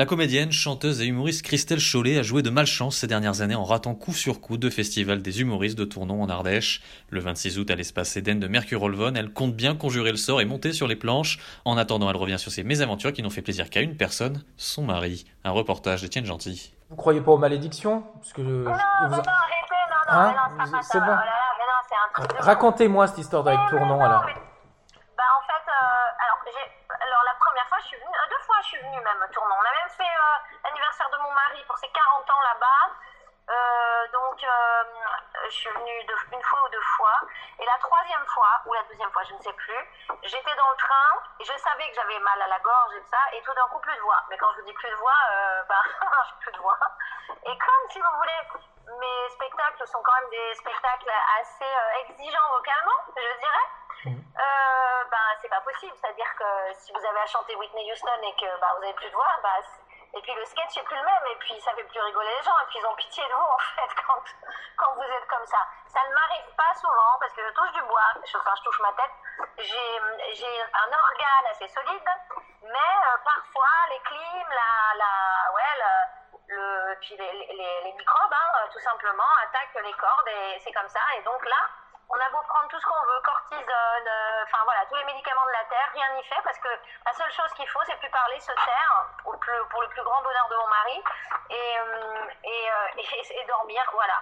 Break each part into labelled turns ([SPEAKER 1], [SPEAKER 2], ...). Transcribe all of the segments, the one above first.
[SPEAKER 1] La comédienne, chanteuse et humoriste Christelle Chollet a joué de malchance ces dernières années en ratant coup sur coup deux festivals des humoristes de Tournon en Ardèche. Le 26 août à l'espace Eden de Mercure-Olvon, elle compte bien conjurer le sort et monter sur les planches. En attendant, elle revient sur ses mésaventures qui n'ont fait plaisir qu'à une personne, son mari. Un reportage d'Étienne Gentil.
[SPEAKER 2] Vous croyez pas aux malédictions? Parce que je,
[SPEAKER 3] Non,
[SPEAKER 2] je-
[SPEAKER 3] non,
[SPEAKER 2] vous-
[SPEAKER 3] non, arrêtez, non, non,
[SPEAKER 2] Hein?
[SPEAKER 3] mais non, ça.
[SPEAKER 2] bon.
[SPEAKER 3] Oh là là, mais non, c'est un truc de
[SPEAKER 2] Racontez-moi cette histoire avec Tournon
[SPEAKER 3] non,
[SPEAKER 2] alors.
[SPEAKER 3] mais- je suis venue même Tournon. On a même fait euh, l'anniversaire de mon mari pour ses 40 ans là-bas. Euh, donc euh, je suis venue une fois ou deux fois. Et la troisième fois, ou la deuxième fois, je ne sais plus, j'étais dans le train et je savais que j'avais mal à la gorge et tout ça. Et tout d'un coup, plus de voix. Mais quand je vous dis plus de voix, euh, bah, plus de voix. Et comme si vous voulez, mes spectacles sont quand même des spectacles assez exigeants vocalement, je dirais. Ben, c'est pas possible. C'est-à-dire que si vous avez à chanter Whitney Houston et que bah, vous avez plus de voix, bah, et puis le sketch est plus le même, et puis ça fait plus rigoler les gens, et puis ils ont pitié de vous en fait quand, quand vous êtes comme ça. Ça ne m'arrive pas souvent parce que je touche du bois, je, enfin je touche ma tête. J'ai un organe assez solide, mais euh, parfois les clims, la, la, ouais, le, le, puis les, les, les microbes, hein, tout simplement, attaquent les cordes, et c'est comme ça. Et donc là, on a beau prendre tout ce qu'on veut, cortisone, euh, enfin voilà, tous les médicaments de la terre, rien n'y fait parce que la seule chose qu'il faut, c'est plus parler, se taire, pour le plus grand bonheur de mon mari, et, euh, euh, et- dormir, voilà.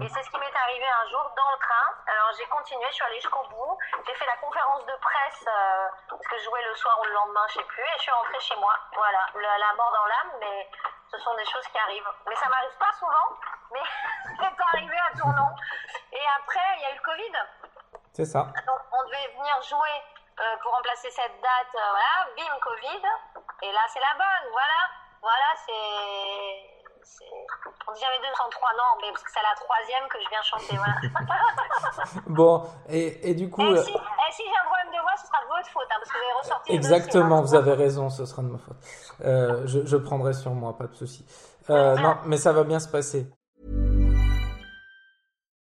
[SPEAKER 3] Et c'est ce qui m'est arrivé un jour dans le train. Alors j'ai continué, je suis allée jusqu'au bout, j'ai fait la conférence de presse, parce que je jouais le soir ou le lendemain, je sais plus, et je suis rentrée chez moi. Voilà, la, la mort dans l'âme, mais ce sont des choses qui arrivent. Mais ça m'arrive pas souvent, mais c'est arrivé à Tournon. Et après, il y a eu le Covid.
[SPEAKER 2] C'est ça.
[SPEAKER 3] Donc, on devait venir jouer euh, pour remplacer cette date. euh, voilà, bim, Covid. Et là, c'est la bonne. Voilà. Voilà, c'est. On dit jamais 203, non, mais parce que c'est la troisième que je viens chanter. Voilà.
[SPEAKER 2] Bon, et, et du coup,
[SPEAKER 3] et
[SPEAKER 2] euh,
[SPEAKER 3] si, et si j'ai un problème de voix, ce sera de votre faute, hein, parce que vous avez ressorti
[SPEAKER 2] exactement,
[SPEAKER 3] dossier,
[SPEAKER 2] vous avez raison, ce sera de ma faute. Euh, je, je prendrai sur moi, pas de souci. Euh, non, mais ça va bien se passer.